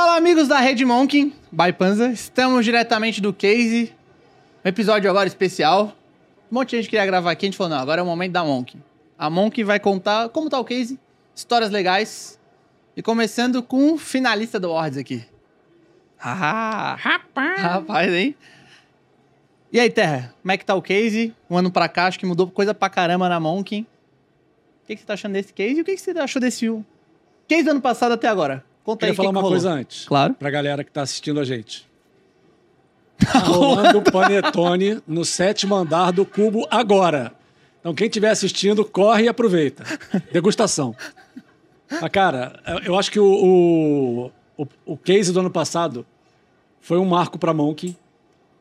Fala, amigos da Rede Monk, by Panza. Estamos diretamente do Case. Um episódio agora especial. Um monte de gente queria gravar aqui, a gente falou, não, agora é o momento da Monk. A Monk vai contar como tá o Case, histórias legais. E começando com o finalista do Awards aqui. Ah, Rapaz! rapaz, hein? E aí, Terra, como é que tá o Case? Um ano pra cá, acho que mudou coisa pra caramba na Monk. O que, que você tá achando desse Case e o que, que você achou desse Case do ano passado até agora? Conta aí Queria que falar que uma rolou. coisa antes. Claro. Pra galera que tá assistindo a gente. Tá rolando Panetone no sétimo andar do Cubo agora. Então, quem estiver assistindo, corre e aproveita. Degustação. Mas, cara, eu acho que o, o, o, case do ano passado foi um marco para Monkey,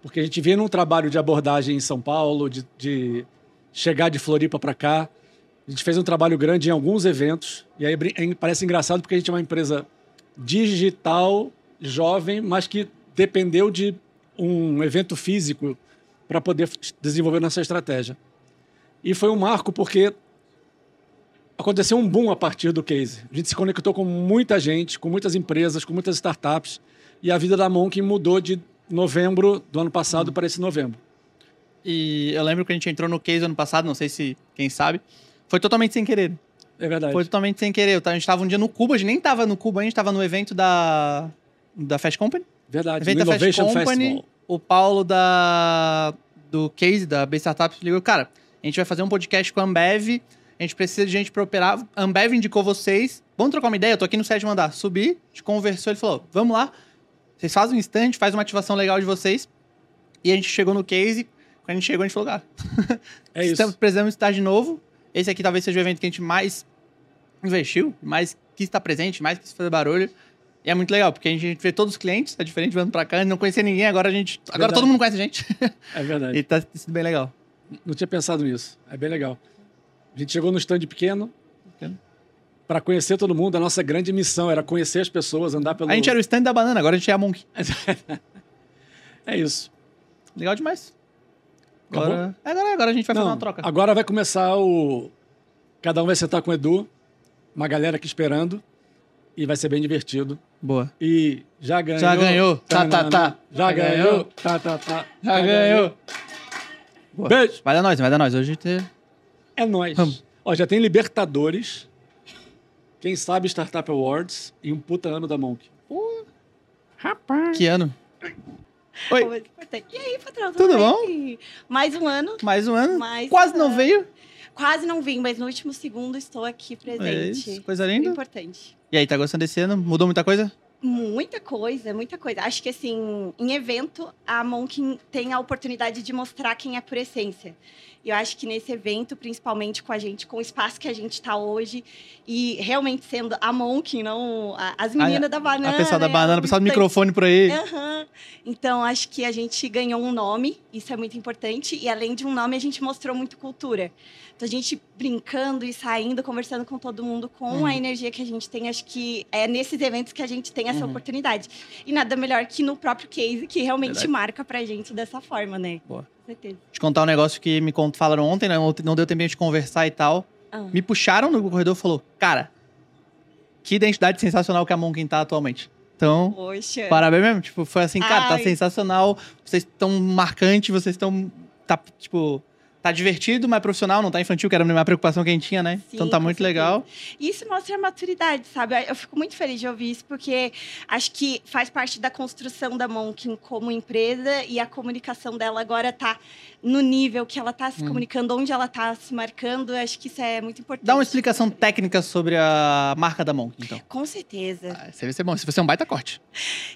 porque a gente vê num trabalho de abordagem em São Paulo, de, de chegar de Floripa para cá. A gente fez um trabalho grande em alguns eventos, e aí parece engraçado porque a gente é uma empresa digital, jovem, mas que dependeu de um evento físico para poder desenvolver nossa estratégia. E foi um marco porque aconteceu um boom a partir do case. A gente se conectou com muita gente, com muitas empresas, com muitas startups, e a vida da Monk mudou de novembro do ano passado para esse novembro. E eu lembro que a gente entrou no case ano passado, não sei se quem sabe. Foi totalmente sem querer. É verdade. Foi totalmente sem querer. A gente tava um dia no Cuba, a gente nem tava no Cuba, a gente tava no evento da, da Fast Company. Verdade. Evento No da Fast Company. Festival. O Paulo da, do case, da B Startups, ligou, cara, a gente vai fazer um podcast com a Ambev, a gente precisa de gente pra operar. A Ambev indicou vocês. Vamos trocar uma ideia? Eu tô aqui no sétimo andar. Subi, a gente conversou, ele falou, vamos lá. Vocês fazem um stand, gente faz uma ativação legal de vocês. E a gente chegou no case. Quando a gente chegou, a gente falou, cara, É isso. Estamos, precisamos estar de novo. Esse aqui talvez seja o evento que a gente mais investiu, mais quis estar presente, mais quis fazer barulho. E é muito legal, porque a gente vê todos os clientes, é diferente do ano pra cá, a gente não conhecia ninguém, agora a gente. Agora Verdade. todo mundo conhece a gente. É verdade. e tá sido bem legal. Não tinha pensado nisso. É bem legal. A gente chegou no stand pequeno Pequeno. para conhecer todo mundo. A nossa grande missão era conhecer as pessoas, andar pelo. A gente era o stand da banana, agora a gente é a Monk. É isso. Legal demais. Acabou? Agora, agora, agora a gente vai fazer Não, uma troca. Agora vai começar o. Cada um vai sentar com o Edu, uma galera aqui esperando. E vai ser bem divertido. Boa. E já ganhou. Já ganhou. Tá, tá, tá. Já ganhou. Tá, tá, tá. Já ganhou. Boa. Beijo. Vai dar nós, vai dar nós. Hoje tem. É nóis. Vamos. Ó, já tem Libertadores. Quem sabe Startup Awards e um puta ano da Monk. Rapaz! Que ano? Oi, Muito importante. E aí, patrão? Tudo bem? Mais um ano. mais um ano. Mais Quase um não ano. veio. Quase não vim, mas no último segundo estou aqui É presente. isso, coisa Muito linda. importante. E aí, tá gostando desse ano? Mudou muita coisa? Muita coisa, muita coisa. Acho que, assim, em evento, a Monk tem a oportunidade de mostrar quem é por essência. E eu acho que nesse evento, principalmente com a gente, com o espaço que a gente está hoje, e realmente sendo a Monk, não a- as meninas da banana. a pessoa da né? banana, o pessoal do microfone por aí. Aham. Então, acho que a gente ganhou um nome, isso é muito importante. E além de um nome, a gente mostrou muito cultura. Então, a gente brincando e saindo, conversando com todo mundo, com Uhum. a energia que a gente tem, acho que é nesses eventos que a gente tem essa Uhum. oportunidade. E nada melhor que no próprio case, que realmente Verdade. marca pra gente dessa forma, né? Boa. Certeza. te contar um negócio que me falaram ontem, né? Não deu tempo de conversar e tal. Ah. Me puxaram no corredor e falou, cara, que identidade sensacional que a Monkin tá atualmente. Então, Poxa. parabéns mesmo. Tipo, foi assim, cara, tá Ai. sensacional. Vocês estão marcantes, vocês estão. Tá, tipo, tá divertido, mas profissional, não tá infantil, que era a minha preocupação que a gente tinha, né? Sim, então tá muito certeza. legal. Isso mostra a maturidade, sabe? Eu fico muito feliz de ouvir isso, porque acho que faz parte da construção da Monkin como empresa e a comunicação dela agora tá no nível que ela tá se Hum. comunicando, onde ela tá se marcando. Acho que isso é muito importante. Dá uma explicação técnica sobre a marca da Monkin, então. Com certeza. Ah, Isso vai ser bom. Se você é um baita corte.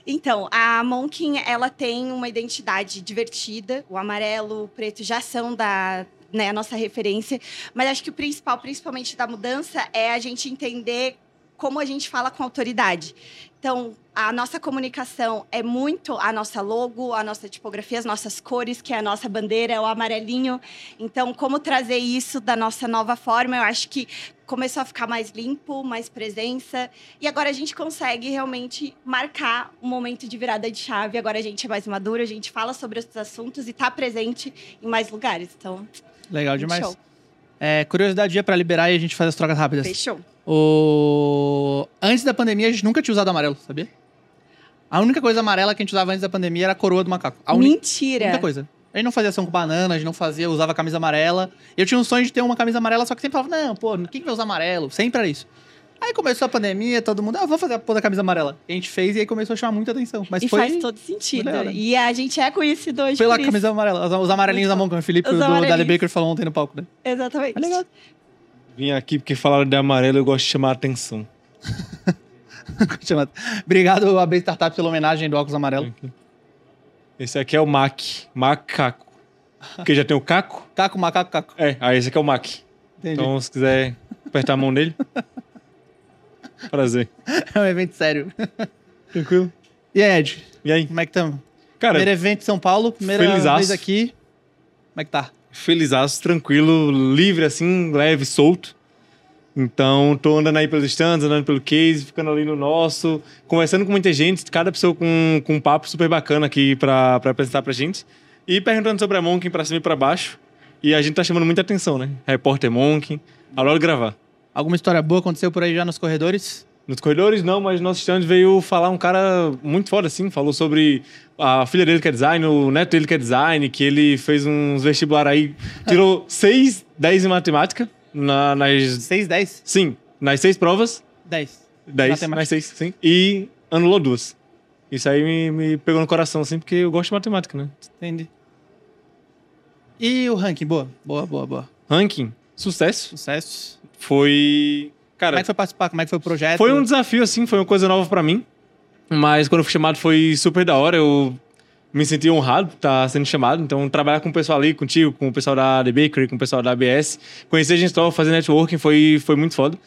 Então, a Monkin, ela tem uma identidade divertida. O amarelo, o preto já são da né, a nossa referência. Mas acho que o principal, principalmente da mudança, é a gente entender como a gente fala com autoridade. Então, a nossa comunicação é muito a nossa logo, a nossa tipografia, as nossas cores, que é a nossa bandeira, é o amarelinho. Então, como trazer isso da nossa nova forma, eu acho que começou a ficar mais limpo, mais presença. E agora a gente consegue realmente marcar um momento de virada de chave. Agora a gente é mais maduro, a gente fala sobre esses assuntos e está presente em mais lugares. Então, Legal demais. show. É, curiosidade dia pra liberar e a gente faz as trocas rápidas. Fechou. O... Antes da pandemia, a gente nunca tinha usado amarelo, sabia? A única coisa amarela que a gente usava antes da pandemia era a coroa do macaco. A uni- Mentira. única coisa. A gente não fazia ação com banana, a gente não fazia, usava camisa amarela. Eu tinha um sonho de ter uma camisa amarela, só que sempre falava, não, pô, quem que vai usar amarelo? Sempre era isso. Aí começou a pandemia, todo mundo, ah, vou fazer a porra da camisa amarela. E a gente fez e aí começou a chamar muita atenção. Mas e foi faz todo sentido. legal, né? E a gente é conhecido hoje pela por isso. camisa amarela. Os, os amarelinhos da mão, como o Felipe Os do Dali. Baker falou ontem no palco, né? Exatamente. É legal. Vim aqui porque falaram de amarelo, eu gosto de chamar a atenção. Chama- Obrigado, AB Startup, pela homenagem do óculos amarelo. Esse aqui é o Mac, macaco. Porque já tem o caco? Caco, macaco, caco. É, aí esse aqui é o Mac. Entendi. Então, se quiser apertar a mão nele. Prazer. É um evento sério. Tranquilo? E aí, Ed, E aí? como é que estamos? Cara, Primeiro evento em São Paulo, primeira felizaço. vez aqui. Como é que tá? felizaço, tranquilo, livre assim, leve, solto. Então, tô andando aí pelos stands, andando pelo case, ficando ali no nosso, conversando com muita gente, cada pessoa com, com um papo super bacana aqui pra, pra apresentar pra gente. E perguntando sobre a Monkin pra cima e pra baixo. E a gente tá chamando muita atenção, né? Repórter Monkin, adoro gravar. Alguma história boa aconteceu por aí já nos corredores? Nos corredores, não, mas no nosso stand veio falar um cara muito foda, assim. Falou sobre a filha dele que é design, o neto dele que é design, que ele fez uns vestibular aí, tirou 6, 10 em matemática, na- nas. 6, 10? Sim, nas seis provas, 10. 10, Matemática. nas seis, sim. E anulou duas. Isso aí me, me pegou no coração, assim, porque eu gosto de matemática, né? Entendi. E o ranking? Boa, boa, boa, boa. Ranking, sucesso. Sucesso. Foi. Cara, Como é que foi participar? Como é que foi o projeto? Foi um desafio, assim, foi uma coisa nova pra mim. Mas quando eu fui chamado foi super da hora. Eu me senti honrado por estar sendo chamado. Então, trabalhar com o pessoal ali, contigo, com o pessoal da The Bakery, com o pessoal da ABS, conhecer a gente nova, fazer networking foi, foi muito foda.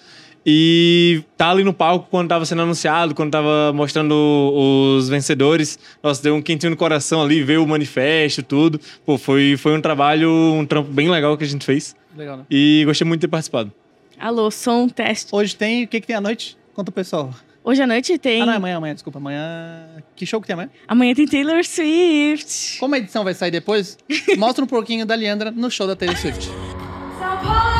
E tá ali no palco quando tava sendo anunciado, quando tava mostrando os vencedores. Nossa, deu um quentinho no coração ali, ver o manifesto, tudo. Pô, foi, foi um trabalho, um trampo bem legal que a gente fez. Legal, né? E gostei muito de ter participado. Alô, som, teste. Hoje tem... O que, que tem à noite? Conta o pessoal. Hoje à noite tem. Ah, não, é amanhã, amanhã, desculpa. Amanhã... Que show que tem amanhã? Amanhã tem Taylor Swift. Como a edição vai sair depois, mostra um pouquinho da Leandra no show da Taylor Swift. São Paulo,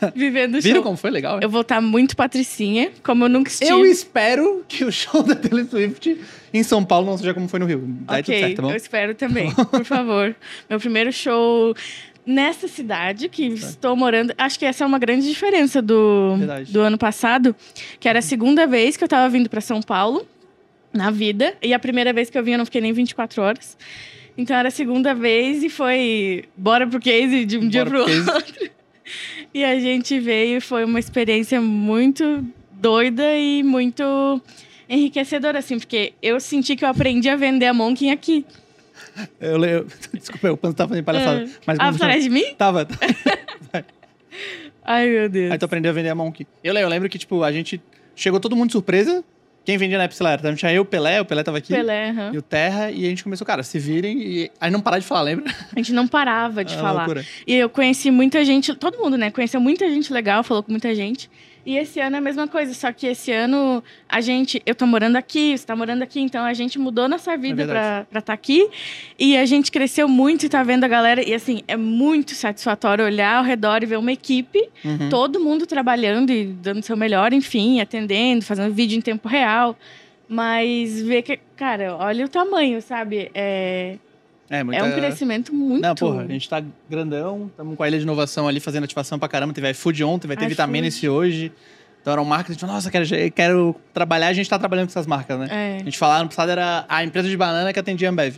Vivendo o Viram show. como foi legal? Eu vou estar muito patricinha, como eu nunca estive. Eu espero que o show da Taylor Swift em São Paulo não seja como foi no Rio. Daí Ok, certo, tá eu espero também, por favor. Meu primeiro show nessa cidade que estou morando. Acho que essa é uma grande diferença do, Verdade. do ano passado, que era a segunda vez que eu tava vindo para São Paulo na vida. E a primeira vez que eu vim, eu não fiquei nem 24 horas. Então era a segunda vez e foi bora pro case de um dia Bora pro pro outro. E a gente veio e foi uma experiência muito doida e muito enriquecedora, assim, porque eu senti que eu aprendi a vender a Monkin aqui. Eu, le- eu, desculpa, o Panto tava fazendo palhaçada. É. Mas Ah, atrás de mim? Tava. Ai, meu Deus. Aí tu aprendeu a vender a Monkey. Eu, eu lembro que, tipo, a gente... Chegou todo mundo de surpresa. Quem vendia na Epsilon era? Então, tinha eu, o Pelé, o Pelé tava aqui. Pelé, aham. E o Terra. E a gente começou, cara, se virem. E aí não parar de falar, lembra? A gente não parava de Ah, falar. loucura. E eu conheci muita gente, todo mundo, né? Conheceu muita gente legal, falou com muita gente. E esse ano é a mesma coisa, só que esse ano a gente, eu tô morando aqui, você tá morando aqui, então a gente mudou nossa vida verdade. pra estar aqui. E a gente cresceu muito e tá vendo a galera. E assim, é muito satisfatório olhar ao redor e ver uma equipe, Uhum. todo mundo trabalhando e dando o seu melhor, enfim, atendendo, fazendo vídeo em tempo real. Mas ver que, cara, olha o tamanho, sabe? É, É, muita... é um crescimento muito. Não, porra, a gente tá grandão, estamos com a ilha de inovação ali fazendo ativação pra caramba. Teve iFood ontem, vai ter iFood. vitamina esse hoje. Então eram marcas, a gente falou, nossa, quero, quero trabalhar, a gente tá trabalhando com essas marcas, né? É. A gente falava no passado era a empresa de banana que atendia a Ambev.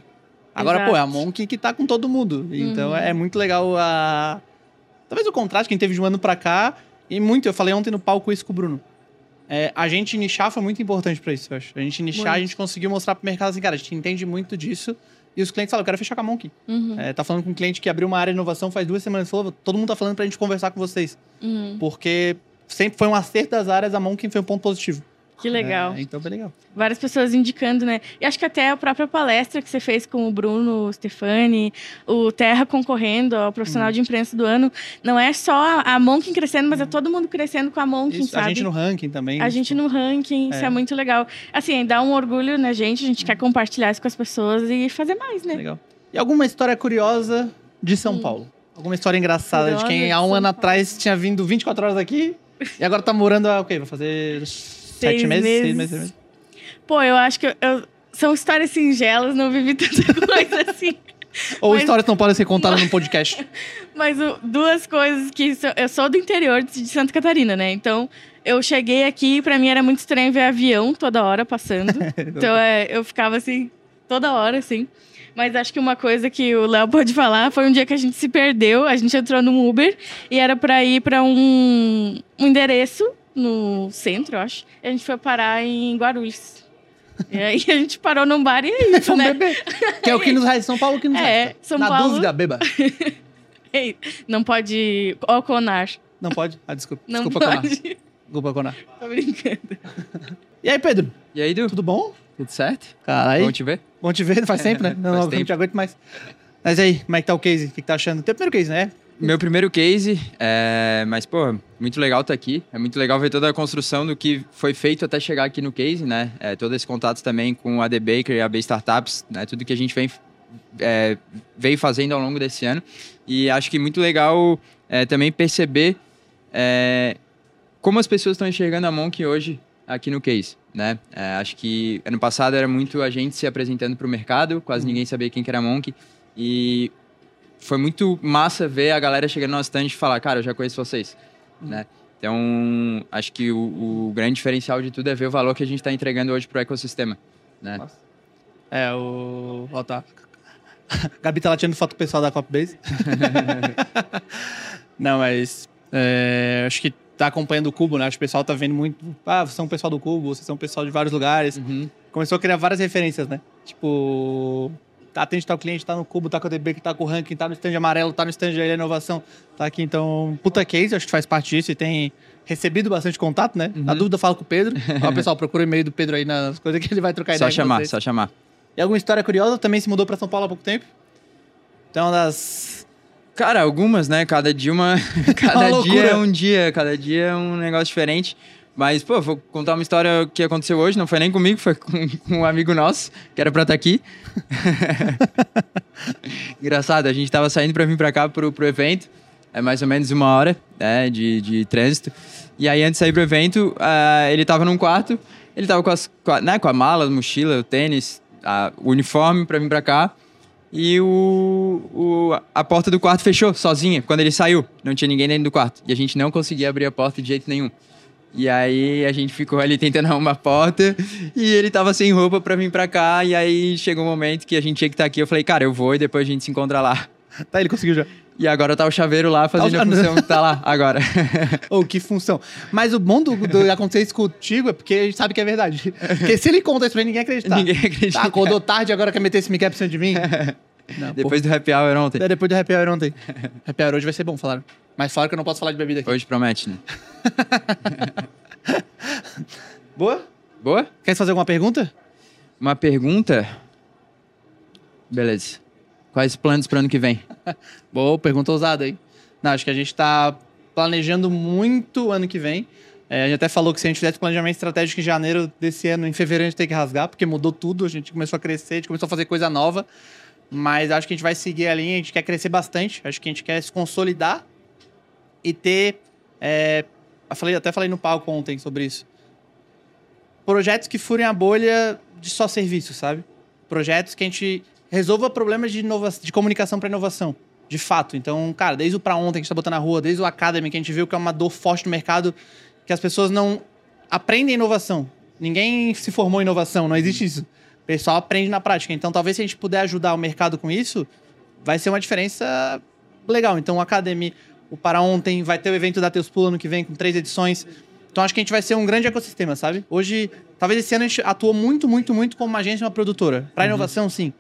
Agora, Exato. pô, é a Monk que tá com todo mundo. Então Uhum. é muito legal a. Talvez o contraste que a gente teve de um ano pra cá. E muito, eu falei ontem no palco isso com o Bruno. É, a gente nichar foi muito importante pra isso, eu acho. A gente nichar, a Muito. gente conseguiu mostrar pro mercado assim, cara, a gente entende muito disso. E os clientes falam, eu quero fechar com a Monk. Uhum, É, tá falando com um cliente que abriu uma área de inovação faz duas semanas. Falou, todo mundo tá falando pra gente conversar com vocês. uhum. Porque sempre foi um acerto das áreas, a Monk foi um ponto positivo. Que legal. É, então, bem legal. Várias pessoas indicando, né? E acho que até a própria palestra que você fez com o Bruno Stefani, o Terra concorrendo ao profissional Hum. de imprensa do ano, não é só a Monkin crescendo, mas é todo mundo crescendo com a Monkin, Isso, sabe? a gente no ranking também. A gente no ranking, isso É. é muito legal. Assim, dá um orgulho na gente, a gente quer compartilhar isso com as pessoas e fazer mais, né? Legal. E alguma história curiosa de São Paulo? Alguma história engraçada de quem Curiosa há um ano atrás tinha vindo 24 horas aqui e agora tá morando o quê? Vai fazer sete meses? Seis meses. meses? seis meses? Pô, eu acho que eu- eu- são histórias singelas, não vivi tanta coisa assim. Ou Mas- histórias que não podem ser contadas num podcast. Mas o- duas coisas que so- eu sou do interior de Santa Catarina, né? Então eu cheguei aqui e pra mim era muito estranho ver avião toda hora passando. então é, eu ficava assim toda hora assim. Mas acho que uma coisa que o Léo pode falar foi um dia que a gente se perdeu, a gente entrou num Uber e era pra ir pra um, um endereço no centro, eu acho. E a gente foi parar em Guarulhos. E aí a gente parou num bar e é isso, né? beber. Que é o que nos resta. São Paulo que nos É, resta. São Na Paulo- dúvida, beba. Ei, Não pode oconar. Não pode? Ah, desculpa. Não desculpa, Conar. pode. Desculpa, Conar. Tô brincando. E aí, Pedro? E aí, Du? Tudo bom? Tudo certo? Caralho. Bom te ver? Bom te ver, faz tempo, né? Não, Faz não, não te aguento mais. Mas aí, como é que tá o case? O que, que tá achando? Teu primeiro case, né? Meu primeiro case, é... mas, pô, muito legal estar aqui. É muito legal ver toda a construção do que foi feito até chegar aqui no case, né? É, todo esse contato também com a The Baker e a B Startups, né? Tudo que a gente vem, é, veio fazendo ao longo desse ano. E acho que muito legal é, também perceber é, como as pessoas estão enxergando a Monk hoje aqui no case, né? É, acho que ano passado era muito a gente se apresentando para o mercado, quase ninguém sabia quem que era a Monk. E foi muito massa ver a galera chegando no nosso stand e falar, cara, eu já conheço vocês, né? Então, acho que o, o grande diferencial de tudo é ver o valor que a gente está entregando hoje para o ecossistema, né? É, o. Ó, tá. Gabi tá lá tirando foto pessoal da Copbase. Não, mas. é, acho que tá acompanhando o Cubo, né? Acho que o pessoal tá vendo muito. Ah, vocês são o pessoal do Cubo, vocês são o pessoal de vários lugares. Uhum. Começou a criar várias referências, né? Tipo. Tá, atende tal cliente, tá no Cubo, tá com a DB, que tá com o ranking, tá no stand amarelo, tá no stand da inovação, tá aqui. Então, puta case, acho que faz parte disso e tem recebido bastante contato, né? Na dúvida, fala com o Pedro. Ó, pessoal, procura o e-mail do Pedro aí nas coisas que ele vai trocar Só ideia com chamar, só chamar. E alguma história curiosa? Também se mudou pra São Paulo há pouco tempo? Então, uma das. Cara, algumas, né? Cada dia uma. cada dia é um dia, cada dia é um negócio diferente. Mas, pô, vou contar uma história que aconteceu hoje, não foi nem comigo, foi com, com um amigo nosso, que era pra estar aqui. Engraçado, a gente tava saindo pra vir pra cá pro, pro evento, é mais ou menos uma hora né, de, de trânsito. E aí, antes de sair pro evento, ah, ele tava num quarto, ele tava com, as, com, a, né, com a mala, a mochila, o tênis, a- o uniforme pra vir pra cá. E o, o- a porta do quarto fechou sozinha quando ele saiu. Não tinha ninguém dentro do quarto. E a gente não conseguia abrir a porta de jeito nenhum. E aí a gente ficou ali tentando arrumar a porta e ele tava sem roupa pra vir pra cá. E aí chegou um momento que a gente tinha que estar aqui. Eu falei, cara, eu vou e depois a gente se encontra lá. Tá, ele conseguiu já. E agora tá o chaveiro lá fazendo Tá a função que tá lá agora. Ou que função. Mas o bom do, do acontecer isso contigo é porque a gente sabe que é verdade. Porque se ele conta isso pra ninguém acreditar. Ninguém acredita. Tá, acordou tarde agora quer meter esse Miguel pra cima de mim? Não, Depois do happy hour ontem. é depois do happy hour ontem. happy hour hoje vai ser bom, falaram. Mas falaram que eu não posso falar de bebida aqui. Hoje promete, né? Boa? Boa? Quer fazer alguma pergunta? Uma pergunta. Beleza. Quais planos pro ano que vem? Boa, pergunta ousada aí. Não, acho que a gente tá planejando muito o ano que vem. É, a gente até falou que se a gente fizesse planejamento estratégico em janeiro desse ano, em fevereiro a gente tem que rasgar, porque mudou tudo, a gente começou a crescer, a gente começou a fazer coisa nova. Mas acho que a gente vai seguir a linha, a gente quer crescer bastante, acho que a gente quer se consolidar e ter. é, eu falei, até falei no palco ontem sobre isso. Projetos que furem a bolha de só serviço, sabe? Projetos que a gente resolva problemas de, inova de comunicação para inovação. De fato. Então, cara, desde o pra ontem que a gente tá botando na rua, desde o Academy, que a gente viu que é uma dor forte no mercado, que as pessoas não aprendem inovação. Ninguém se formou em inovação, não existe isso. O pessoal aprende na prática. Então, talvez se a gente puder ajudar o mercado com isso, vai ser uma diferença legal. Então, o Academy, o Para Ontem, vai ter o evento da Teus Pula ano que vem, com três edições. Então, acho que a gente vai ser um grande ecossistema, sabe? Hoje, talvez esse ano a gente atuou muito, muito, muito como uma agência e uma produtora. Para inovação, sim.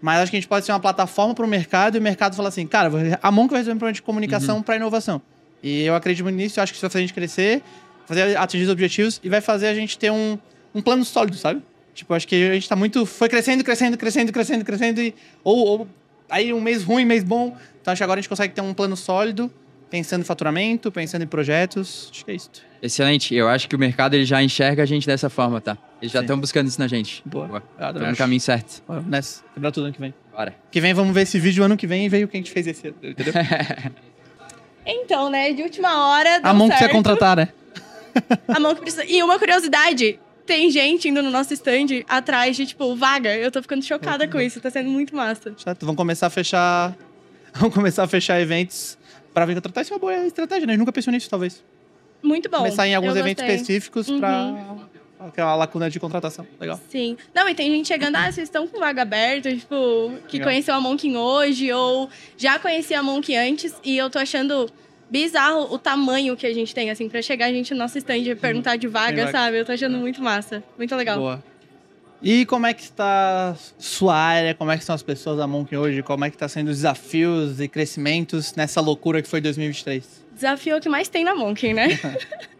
Mas acho que a gente pode ser uma plataforma para o mercado e o mercado falar assim, cara, a Monk vai resolver um problema de comunicação para inovação. E eu acredito muito nisso, eu acho que isso vai fazer a gente crescer, fazer atingir os objetivos e vai fazer a gente ter um, um plano sólido, sabe? Tipo, acho que a gente tá muito. Foi crescendo, crescendo, crescendo, crescendo, crescendo. E, ou, ou aí um mês ruim, mês bom. Então acho que agora a gente consegue ter um plano sólido, pensando em faturamento, pensando em projetos. Acho que é isso. Excelente. Eu acho que o mercado ele já enxerga a gente dessa forma, tá? Eles já estão buscando isso na gente. Boa. Boa. Eu Estamos no caminho certo. Bora, Nessa. Quebrar tudo ano que vem. Bora. Que vem, vamos ver esse vídeo ano que vem e ver o que a gente fez esse ano, entendeu? Então, né, de última hora. a mão que você ia certo. contratar, né? A mão que precisa. E uma curiosidade: tem gente indo no nosso stand atrás de, tipo, vaga. Eu tô ficando chocada com isso, tá sendo muito massa. Chato. Vamos começar a fechar. Vamos começar a fechar eventos pra vir contratar. Isso é uma boa estratégia, né? Gente nunca pensou nisso, talvez. Muito bom. começar em alguns eu eventos específicos pra. Aquela lacuna de contratação. Legal. Sim. Não, e tem gente chegando, ah, vocês estão com vaga aberta, tipo, que Legal. conheceu a Monkin hoje, ou já conhecia a Monkin antes, e eu tô achando bizarro o tamanho que a gente tem, assim, pra chegar a gente no nosso stand e perguntar de vaga, vaga. sabe? Eu tô achando muito massa. Muito legal. Boa. E como é que está sua área? Como é que estão as pessoas da Monk hoje? Como é que tá sendo os desafios e crescimentos nessa loucura que foi 2023? Desafio é o que mais tem na Monkin, né?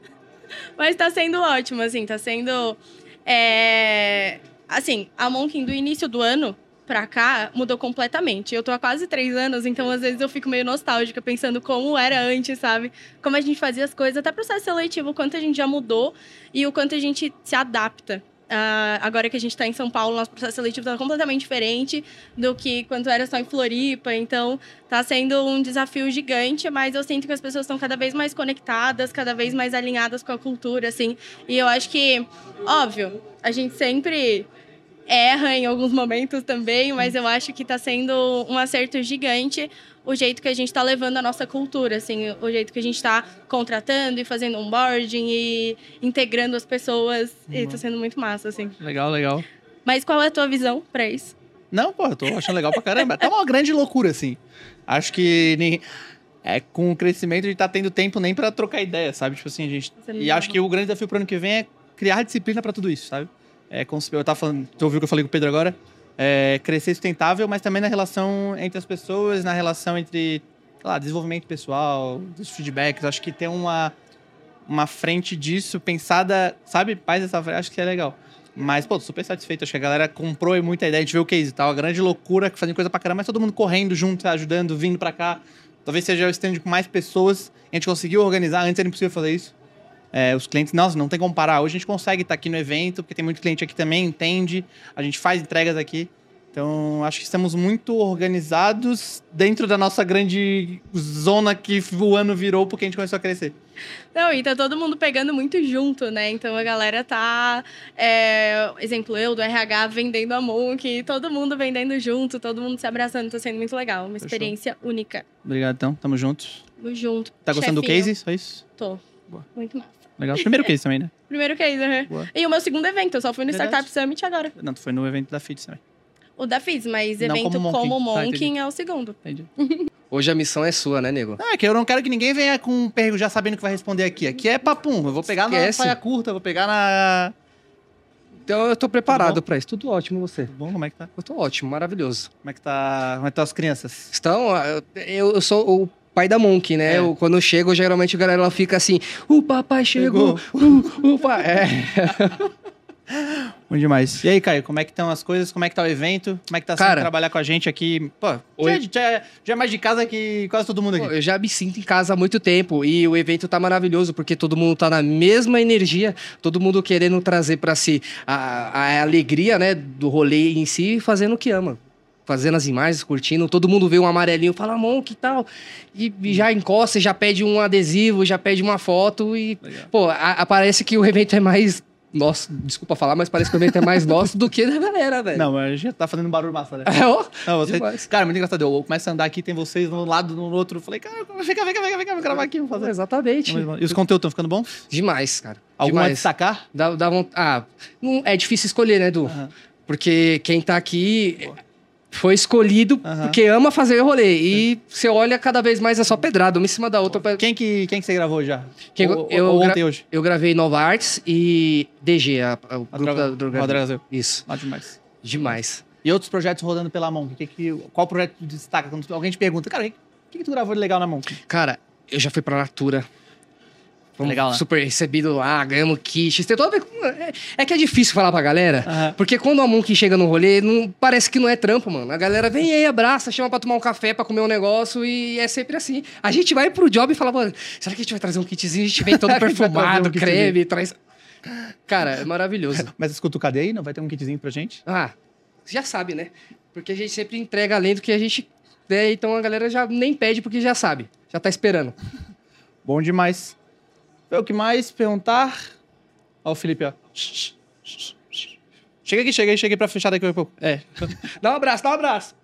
Mas tá sendo ótimo, assim, tá sendo. é, Assim, a Monkin do início do ano pra cá mudou completamente. Eu tô há quase três anos, então às vezes eu fico meio nostálgica pensando como era antes, sabe? Como a gente fazia as coisas, até processo seletivo, o quanto a gente já mudou e o quanto a gente se adapta. Ah, agora que a gente tá em São Paulo, nosso processo seletivo tá completamente diferente do que quando era só em Floripa. Então, tá sendo um desafio gigante, mas eu sinto que as pessoas estão cada vez mais conectadas, cada vez mais alinhadas com a cultura, assim. E eu acho que, óbvio, a gente sempre erra em alguns momentos também, mas eu acho que tá sendo um acerto gigante o jeito que a gente tá levando a nossa cultura, assim, o jeito que a gente tá contratando e fazendo onboarding e integrando as pessoas, e tá sendo muito massa, assim. Legal, legal. Mas qual é a tua visão pra isso? Não, pô, eu tô achando legal pra caramba. Tá uma grande loucura, assim. Acho que nem... é, com o crescimento a gente tá tendo tempo nem pra trocar ideia, sabe? Tipo assim, a gente. E legal. acho que o grande desafio pro ano que vem é criar disciplina pra tudo isso, sabe? É, eu tava falando, tu ouviu o que eu falei com o Pedro agora? É, crescer sustentável, mas também na relação entre as pessoas, na relação entre, lá, desenvolvimento pessoal, dos feedbacks. Acho que ter uma, uma frente disso pensada, sabe? Faz essa frente, acho que é legal. Mas, pô, super satisfeito. Acho que a galera comprou muita ideia. A gente vê o case e tal. A grande loucura, fazendo coisa pra caramba, mas todo mundo correndo junto, ajudando, vindo pra cá. Talvez seja o stand com mais pessoas. A gente conseguiu organizar. Antes era impossível fazer isso. É, os clientes, nossa, não tem como parar. Hoje a gente consegue estar aqui no evento, porque tem muito cliente aqui também, entende. A gente faz entregas aqui. Então, acho que estamos muito organizados dentro da nossa grande zona que o ano virou, porque a gente começou a crescer. Não, e tá todo mundo pegando muito junto, né? Então a galera tá, é, exemplo, eu do RH vendendo a Monk, todo mundo vendendo junto, todo mundo se abraçando, tá sendo muito legal. Uma Fechou. experiência única. Obrigado, então. Tamo juntos. Tamo junto. Tá gostando do Chefinho. case? Só isso? Tô. Boa. Muito massa. Legal. Primeiro case também, né? Primeiro case, né? Boa. E o meu segundo evento, eu só fui no Verdade. Startup Summit agora. Não, tu foi no evento da FITS também. O da FIS, mas Não evento como como Monkin. Tá, Monkin entendi. é o segundo. Entendi. Hoje a missão é sua, né, nego? Ah, é que eu não quero que ninguém venha com um pergo já sabendo que vai responder aqui. Aqui é papum. Eu vou pegar na Esquece. saia curta, vou pegar na. Então eu tô preparado pra isso. Tudo ótimo você. Tudo bom? Como é que tá? Eu tô ótimo, maravilhoso. Como é que tá? Como é que estão as crianças? Então, eu, eu sou o pai da Monk, né? É. Eu- quando eu chego, geralmente a galera ela fica assim: o papai chegou, o, o pai. É. Bom demais. E aí, Caio, como é que estão as coisas? Como é que tá o evento? Como é que tá sendo Cara. trabalhar com a gente aqui? Pô, já, Oi. já- já é mais de casa que quase todo mundo Pô, aqui. eu já me sinto em casa há muito tempo e o evento tá maravilhoso porque todo mundo tá na mesma energia, todo mundo querendo trazer pra si a, a alegria, né, do rolê em si e fazendo o que ama. Fazendo as imagens, curtindo, todo mundo vê um amarelinho, fala, Mon, que tal? E, e já encosta, já pede um adesivo, já pede uma foto e, Legal. pô, a- a- parece que o evento é mais nosso, desculpa falar, mas parece que o evento é mais nosso do que da galera, velho. Não, mas a gente tá fazendo barulho massa, né? É, ó. Não, você... Demais. Cara, muito engraçado. Eu começo a andar aqui, tem vocês no lado, no outro. Eu falei, cara, vem cá, vem cá, vem cá, vem cá, vou gravar aqui, vou fazer. Exatamente. E os conteúdos estão ficando bons? Demais, cara. Algum a Demais. destacar? Dá, dá vont- Ah, não, é difícil escolher, né, Du? Aham. Porque quem tá aqui foi escolhido porque ama fazer o rolê. E você olha cada vez mais é só pedrada, uma em cima da outra. Quem que, quem que você gravou já? Quem- ou, eu ou ontem hoje? Eu gravei Nova Arts e DG, a, a- o A grupo droga, da Droga. Brasil. Isso, Lá demais. demais. E outros projetos rodando pela Monk? Que que, qual projeto destaca? Quando alguém te pergunta, cara, o que, que, tu gravou de legal na Monk? Cara, eu já fui pra Natura. Fomos Legal, né? super recebido lá, ganhamos kits. Tem toda... é, é que é difícil falar pra galera, Aham. porque quando a Monkey chega no rolê, não, parece que não é trampo, mano. A galera vem aí, abraça, chama pra tomar um café, pra comer um negócio e é sempre assim. A gente vai pro job e fala, mano, será que a gente vai trazer um kitzinho? A gente vem todo perfumado, um creme, traz... Cara, é maravilhoso. Mas escuta o cadê aí? Não vai ter um kitzinho pra gente? Ah, já sabe, né? Porque a gente sempre entrega além do que a gente... É, então a galera já nem pede porque já sabe. Já tá esperando. Bom demais. O que mais perguntar? Ó, o Felipe, ó. Chega aqui, chega aí, chega aí pra fechar daqui a pouco. É. Dá um abraço, dá um abraço.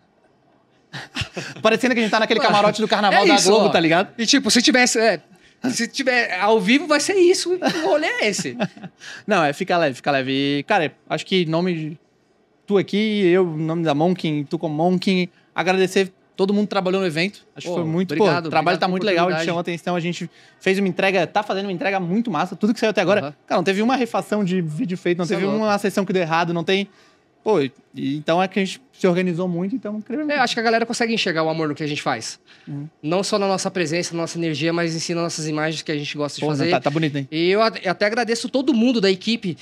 Parecendo que a gente tá naquele camarote do carnaval É da isso, Globo, ó. tá ligado? E tipo, se tivesse. é, se tiver ao vivo, vai ser isso. O rolê é esse. Não, é, fica leve, fica leve. E, cara, acho que nome de tu aqui, eu, nome da Monkin, tu como Monkin, agradecer todo mundo trabalhou no evento. Acho que foi muito, obrigado, pô, o trabalho tá pela muito legal, a gente chamou atenção, a gente fez uma entrega, tá fazendo uma entrega muito massa, tudo que saiu até agora. Aham. Cara, não teve uma refação de vídeo feito, não Isso é teve louco. uma sessão que deu errado, não tem... Pô, e- então é que a gente se organizou muito, então... creio- É, acho que a galera consegue enxergar o amor no que a gente faz. Não só na nossa presença, na nossa energia, mas em si nas nossas imagens que a gente gosta de Pô, fazer. tá, tá bonito, hein? E eu até agradeço todo mundo da equipe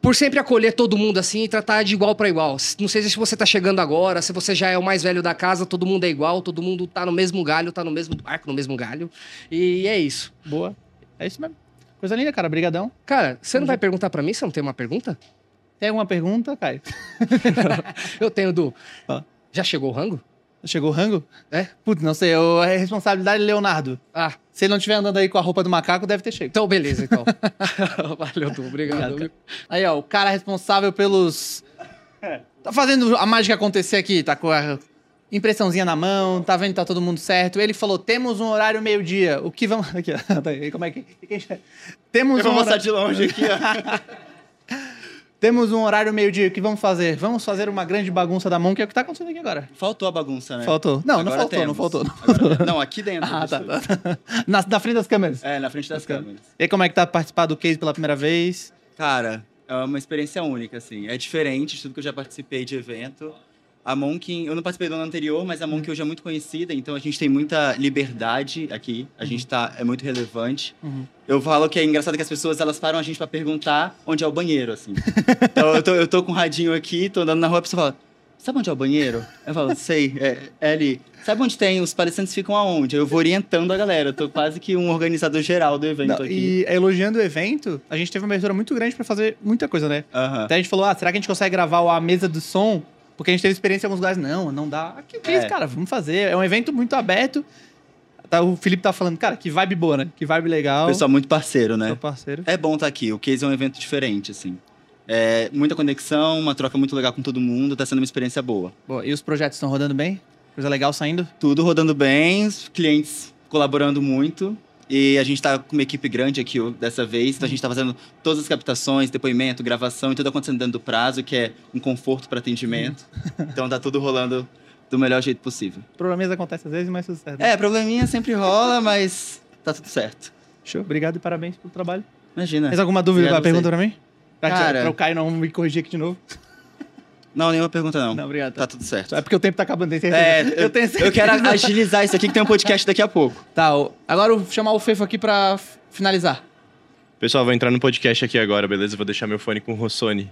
por sempre acolher todo mundo assim e tratar de igual para igual. Não sei se você tá chegando agora, se você já é o mais velho da casa, todo mundo é igual, todo mundo tá no mesmo galho, tá no mesmo barco, no mesmo galho. E é isso. Boa. É isso mesmo. Coisa linda, cara. Brigadão. Cara, você não vai perguntar para mim? Você não tem uma pergunta? Tem alguma pergunta, Caio? Eu tenho, Du. Ó. Já chegou o rango? Chegou o rango? É? Putz, não sei. eu- É responsabilidade de Leonardo. Ah, Se ele não estiver andando aí com a roupa do macaco, deve ter chego. então beleza, então. Valeu, Du. Obrigado. Obrigado, Aí, ó, o cara responsável pelos. Tá fazendo a mágica acontecer aqui, tá com a impressãozinha na mão, tá vendo que tá todo mundo certo. Ele falou: temos um horário meio-dia. O que vamos. Aqui, ó. Tá aí, como é que. Temos Eu um mostrar horário... de longe aqui, ó. Temos um horário meio-dia. O que vamos fazer? Vamos fazer uma grande bagunça da mão, que é o que tá acontecendo aqui agora. Faltou a bagunça, né? Faltou. Não, não faltou, não faltou. Não, Agora- Não, aqui dentro. Ah, tá, estúdio. tá. Na, na frente das câmeras. É, na frente das câmeras. E aí, como é que tá participar do case pela primeira vez? Cara, é uma experiência única, assim. É diferente de tudo que eu já participei de evento. A Monkin, eu não participei do ano anterior, mas a Monkin hoje é muito conhecida, então a gente tem muita liberdade aqui. A gente tá, é muito relevante. Uhum. Eu falo que é engraçado que as pessoas elas param a gente pra perguntar onde é o banheiro, assim. então eu tô, eu tô com um radinho aqui, tô andando na rua, a pessoa fala: Sabe onde é o banheiro? Eu falo, sei, é, é ali. Sabe onde tem? Os palestrantes ficam aonde? Eu vou orientando a galera. Eu tô quase que um organizador geral do evento Não, aqui. e elogiando o evento, a gente teve uma abertura muito grande pra fazer muita coisa, né? Aham. Até a gente falou, ah, será que a gente consegue gravar a mesa do som? Porque a gente teve experiência em alguns lugares. Não, não dá. Aqui é isso, É. cara? Vamos fazer. É um evento muito aberto. Tá, o Felipe tá falando, cara, que vibe boa, né? Que vibe legal. Pessoal muito parceiro, né? Parceiro. É bom estar aqui. O Case é um evento diferente, assim. É muita conexão, uma troca muito legal com todo mundo. Tá sendo uma experiência boa. Boa. E os projetos estão rodando bem? Coisa legal saindo? Tudo rodando bem, os clientes colaborando muito. E a gente tá com uma equipe grande aqui dessa vez. Então a gente tá fazendo todas as captações, depoimento, gravação e tudo acontecendo dentro do prazo, que é um conforto para atendimento. então tá tudo rolando do melhor jeito possível. Problemas acontecem às vezes, mas tudo certo. É, probleminha sempre rola, mas tá tudo certo. Show. Obrigado e parabéns pelo trabalho. Imagina. Mais alguma dúvida, Obrigado pergunta pra mim? Pra, Cara- pra o Caio não me corrigir aqui de novo. Não, nenhuma pergunta não. Não, obrigado. Tá tudo certo. É porque o tempo tá acabando, tem É, certeza. eu, tenho eu certeza. quero agilizar isso aqui que tem um podcast daqui a pouco. Tá, o- agora eu vou chamar o Fefo aqui pra finalizar. Pessoal, vou entrar no podcast aqui agora, beleza? Vou deixar meu fone com o Rossoni.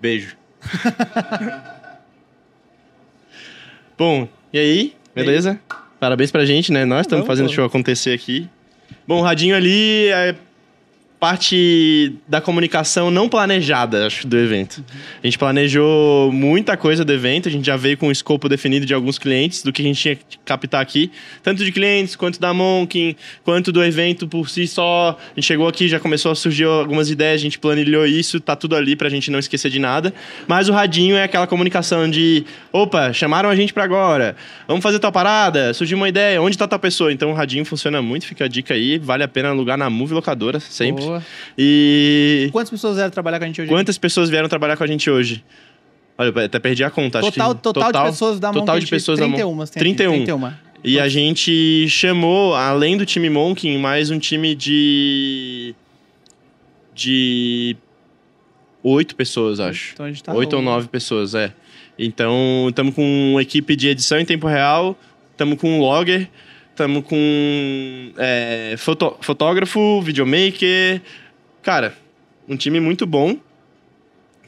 Beijo. Bom, e aí? Beleza? Parabéns pra gente, né? Nós estamos Vamos, fazendo o show acontecer aqui. Bom, o radinho ali é parte da comunicação não planejada, acho, do evento. A gente planejou muita coisa do evento, a gente já veio com um escopo definido de alguns clientes, do que a gente tinha que captar aqui, tanto de clientes, quanto da Monkin, quanto do evento por si só. A gente chegou aqui, já começou a surgir algumas ideias, a gente planilhou isso, tá tudo ali pra gente não esquecer de nada. Mas o radinho é aquela comunicação de, opa, chamaram a gente pra agora, vamos fazer tal parada, surgiu uma ideia, onde tá tal pessoa? Então o radinho funciona muito, fica a dica aí, vale a pena alugar na Move Locadora, sempre. Boa. E Quantas pessoas vieram trabalhar com a gente hoje? quantas pessoas vieram trabalhar com a gente hoje? Olha, eu até perdi a conta. acho Total, que total, de pessoas da Monk. total de pessoas da Monk. 31, tem aqui, 31. 31. E a gente chamou, além do time Monkin, mais um time de. de. oito pessoas, acho. Então a gente tá Oito ou nove pessoas, é. Então, estamos com uma equipe de edição em tempo real, estamos com um logger, Tamo com é, foto- fotógrafo, videomaker. Cara, um time muito bom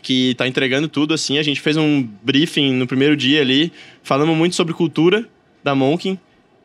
que tá entregando tudo assim. A gente fez um briefing no primeiro dia ali, falamos muito sobre cultura da Monkin.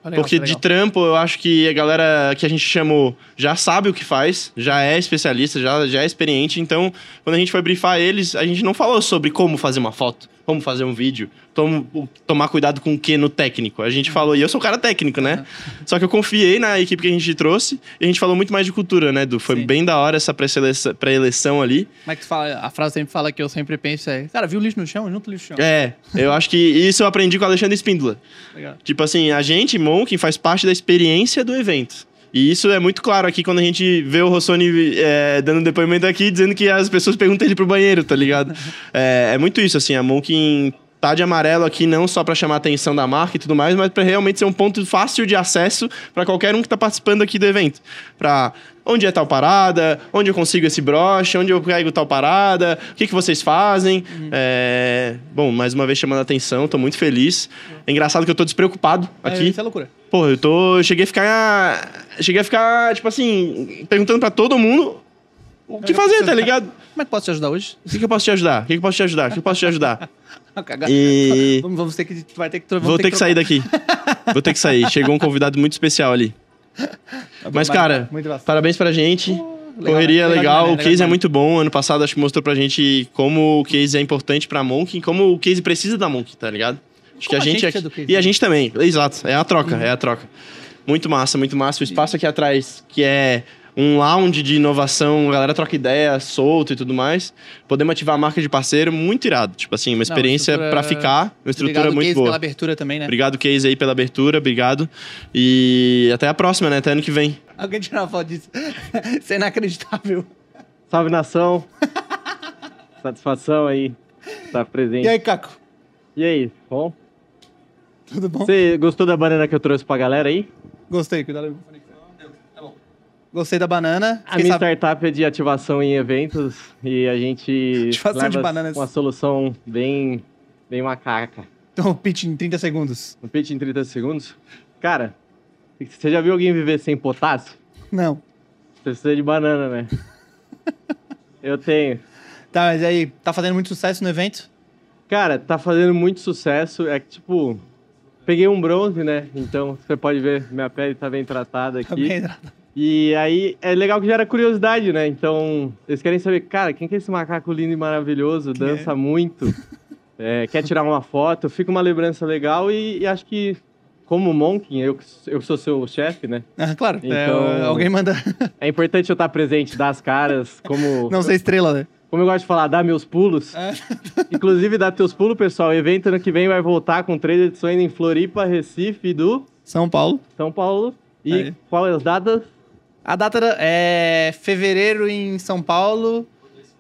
Legal, porque de trampo, eu acho que a galera que a gente chamou já sabe o que faz, já é especialista, já, já é experiente. Então, quando a gente foi briefar eles, a gente não falou sobre como fazer uma foto, como fazer um vídeo, tom- o- tomar cuidado com o que no técnico. A gente falou, e eu sou um cara técnico, né? Só que eu confiei na equipe que a gente trouxe e a gente falou muito mais de cultura, né, Du? Foi Sim. bem da hora essa pré-eleição ali. Como é que tu fala? A frase sempre fala que eu sempre penso é: Cara, viu o lixo no chão? Junta o lixo no chão. É, eu acho que isso eu aprendi com o Alexandre Espíndola. Legal. Tipo assim, a gente, Monk, faz parte da experiência do evento. E isso é muito claro aqui quando a gente vê o Rossoni é, dando depoimento aqui, dizendo que as pessoas perguntam ele pro banheiro, tá ligado? é, é muito isso, assim, a Monk tá de amarelo aqui não só pra chamar a atenção da marca e tudo mais, mas pra realmente ser um ponto fácil de acesso pra qualquer um que tá participando aqui do evento. Pra onde é tal parada, onde eu consigo esse broche, onde eu pego tal parada, o que, que vocês fazem. É, Bom, mais uma vez chamando a atenção, tô muito feliz. É engraçado que eu tô despreocupado É, aqui. isso é loucura. Pô, eu tô. eu Cheguei a ficar. Cheguei a ficar, tipo assim, perguntando pra todo mundo o que fazer, tá ligado? Como é que posso te ajudar hoje? O que, que eu posso te ajudar? O que, que eu posso te ajudar? O que, que eu posso te ajudar? E. Vamos, ter que. Vai ter que Vou ter que sair daqui. Vou ter que sair. Chegou um convidado muito especial ali. Mas, cara, parabéns pra gente. legal, Correria né? legal, Legal o case legal é muito bom. Ano passado acho que mostrou pra gente como o case é importante pra Monk, como o case precisa da Monk, tá ligado? Acho que a a gente, gente aqui- e a gente também, exato, é a troca, é a troca. Muito massa, muito massa. O espaço aqui atrás, que é um lounge de inovação, a galera troca ideia, solto e tudo mais. Podemos ativar a marca de parceiro, muito irado. Tipo assim, uma experiência estrutura- pra ficar, uma estrutura Obrigado, muito Case, boa. pela abertura também, né? Obrigado, Case, aí pela abertura, obrigado. E até a próxima, né? Até ano que vem. Alguém tirar uma foto disso. Isso é inacreditável. Salve nação. Satisfação aí estar presente. E aí, Caco? E aí, bom? Tudo bom? Você gostou da banana que eu trouxe pra galera aí? Gostei, cuidado. Tá bom. Gostei da banana. A minha sab- startup é de ativação em eventos e a gente Ativação de bananas. uma solução bem, bem macaca. Então, pitch em 30 segundos. Um pitch em 30 segundos. Cara, você já viu alguém viver sem potássio? Não. Você precisa de banana, né? eu tenho. Tá, mas aí, tá fazendo muito sucesso no evento? Cara, tá fazendo muito sucesso. É que, tipo, peguei um bronze, né? Então, você pode ver, minha pele tá bem tratada aqui. Tá bem hidratado. E aí, é legal que gera curiosidade, né? Então, eles querem saber, cara, quem que é esse macaco lindo e maravilhoso? Dança muito, é, quer tirar uma foto, fica uma lembrança legal e, e acho que, como Monkin, eu, eu sou seu chefe, né? Ah, claro. é, Então- alguém manda. É importante eu estar presente, dar as caras, como, Não ser estrela, né? Como eu gosto de falar, dar meus pulos. É. Inclusive, dar teus pulos, pessoal. O evento ano que vem vai voltar com três edições em Floripa, Recife e do São Paulo. São Paulo. E Aí. qual é as datas? A data da- é fevereiro em São Paulo,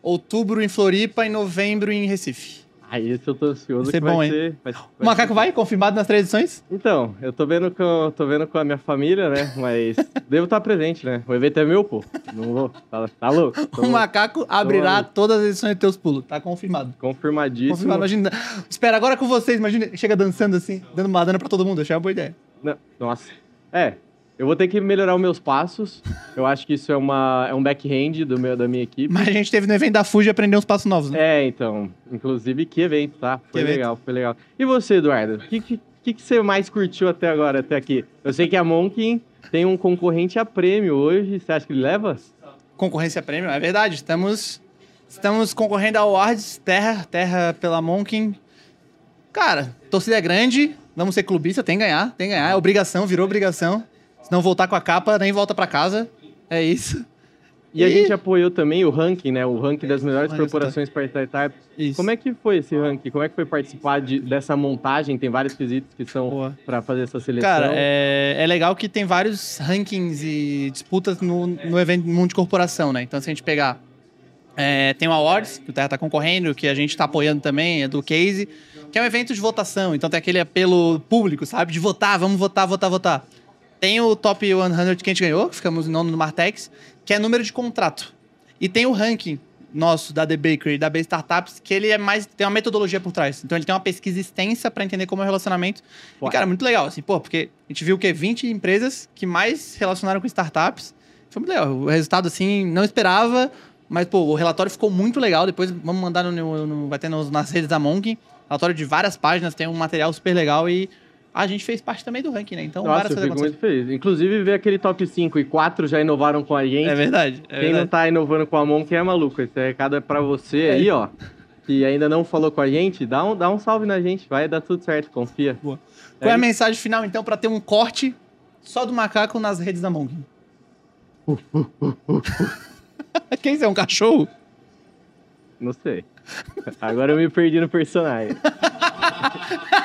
outubro em Floripa e novembro em Recife. Aí, esse eu tô ansioso Vai ser que bom, vai hein? ser... vai- O vai macaco vai? Confirmado nas três edições? Então, eu tô vendo com, tô vendo com a minha família, né? Mas devo estar presente, né? O evento é meu, pô. Não vou. Tá, tá louco? Tô O macaco abrirá todas as edições de Teus Pulos. Tá confirmado. confirmadíssimo. Confirmado. Imagina. Espera agora com vocês. Imagina, chega dançando assim, dando uma dana pra todo mundo. Achei uma boa ideia. Não, nossa. É, eu vou ter que melhorar os meus passos. Eu acho que isso é, uma, é um backhand do meu, da minha equipe. Mas a gente teve no evento da Fuji aprender uns passos novos, né? É, então. Inclusive, que evento, tá? Foi evento. legal, foi legal. E você, Eduardo? O que, que, que que você mais curtiu até agora, até aqui? Eu sei que a Monkin tem um concorrente a prêmio hoje. Você acha que ele leva? Concorrência premium, é verdade. Estamos, estamos concorrendo a awards Terra, Terra pela Monkin. Cara, torcida é grande. Vamos ser clubista, tem que ganhar, tem que ganhar. É obrigação, virou obrigação. Se não voltar com a capa, nem volta pra casa. É isso. E a E- gente apoiou também o ranking, né? O ranking das melhores corporações para startups. Isso. Como é que foi esse ranking? Como é que foi participar de- dessa montagem? Tem vários quesitos que são para fazer essa seleção. Cara, é, é legal que tem vários rankings e disputas no, no evento mundo de corporação, né? Então, se a gente pegar. é, tem o Awards, que o Terra tá concorrendo, que a gente tá apoiando também, é do Case, que é um evento de votação. Então tem aquele apelo público, sabe? De votar, vamos votar, votar, votar. Tem o Top 100 que a gente ganhou, que ficamos em nono no Martex, que é número de contrato. E tem o ranking nosso, da The Bakery, da B Startups, que ele é mais. tem uma metodologia por trás. Então ele tem uma pesquisa extensa pra entender como é o relacionamento. E, Ué. cara, muito legal, assim, pô, porque a gente viu o quê? 20 empresas que mais se relacionaram com startups. Foi muito legal. O resultado, assim, não esperava, mas, pô, o relatório ficou muito legal. Depois vamos mandar no. no- no- vai ter nas redes da Monk. Relatório de várias páginas, tem um material super legal e. A gente fez parte também do ranking, né? Então, Nossa, várias eu coisas fico muito feliz. Inclusive, ver aquele top 5 e 4 já inovaram com a gente. É verdade. É Quem verdade. não tá inovando com a mão, quem é maluco. Esse recado é pra você aí, ó. Que ainda não falou com a gente, dá um, dá um salve na gente. Vai dar tudo certo, confia. Qual é a mensagem final, então, pra ter um corte só do macaco nas redes da Monk? Quem é um cachorro? Não sei. Agora eu me perdi no personagem.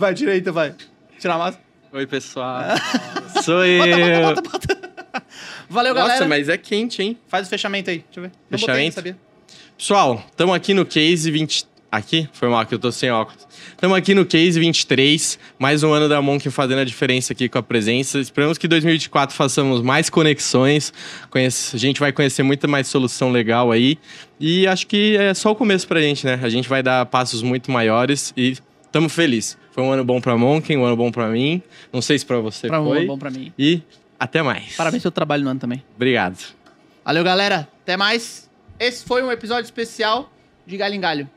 Vai, direita, vai. Tirar a máscara. Oi, pessoal. Sou eu. Bota, bota, bota. Valeu, Nossa, galera. mas é quente, hein? Faz o fechamento aí. Deixa eu ver. Botei, Fechamento? sabia? Pessoal, estamos aqui no Case 20. Aqui? Foi mal que eu tô sem óculos. Estamos aqui no Case 23, mais um ano da Monk fazendo a diferença aqui com a presença. Esperamos que em 2024 façamos mais conexões. Conhece- A gente vai conhecer muita mais solução legal aí. E acho que é só o começo pra gente, né? A gente vai dar passos muito maiores e estamos felizes. Foi um ano bom pra Monk, um ano bom pra mim. Não sei se pra você Pra um, foi. bom pra mim. E até mais. Parabéns pelo trabalho no ano também. Obrigado. Valeu, galera. Até mais. Esse foi um episódio especial de Galho em Galho.